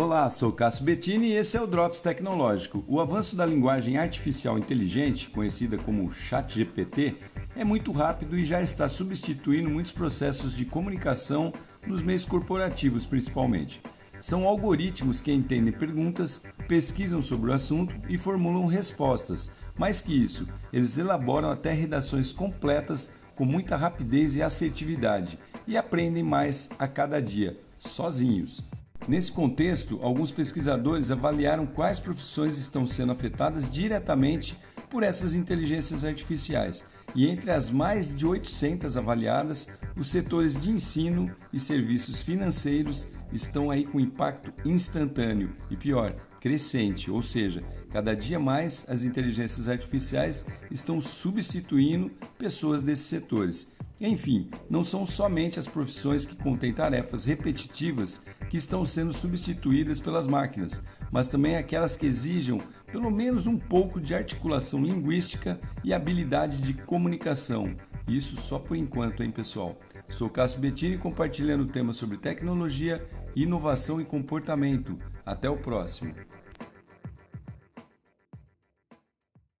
Olá, sou Cássio Bettini e esse é o Drops Tecnológico. O avanço da linguagem artificial inteligente, conhecida como ChatGPT, é muito rápido e já está substituindo muitos processos de comunicação nos meios corporativos, principalmente. São algoritmos que entendem perguntas, pesquisam sobre o assunto e formulam respostas. Mais que isso, eles elaboram até redações completas com muita rapidez e assertividade e aprendem mais a cada dia, sozinhos. Nesse contexto, alguns pesquisadores avaliaram quais profissões estão sendo afetadas diretamente por essas inteligências artificiais. E entre as mais de 800 avaliadas, os setores de ensino e serviços financeiros estão aí com impacto instantâneo e pior, crescente, ou seja, cada dia mais as inteligências artificiais estão substituindo pessoas desses setores. Enfim, não são somente as profissões que contêm tarefas repetitivas que estão sendo substituídas pelas máquinas, mas também aquelas que exijam pelo menos um pouco de articulação linguística e habilidade de comunicação. Isso só por enquanto, hein, pessoal? Sou Cássio Bettini compartilhando temas sobre tecnologia, inovação e comportamento. Até o próximo.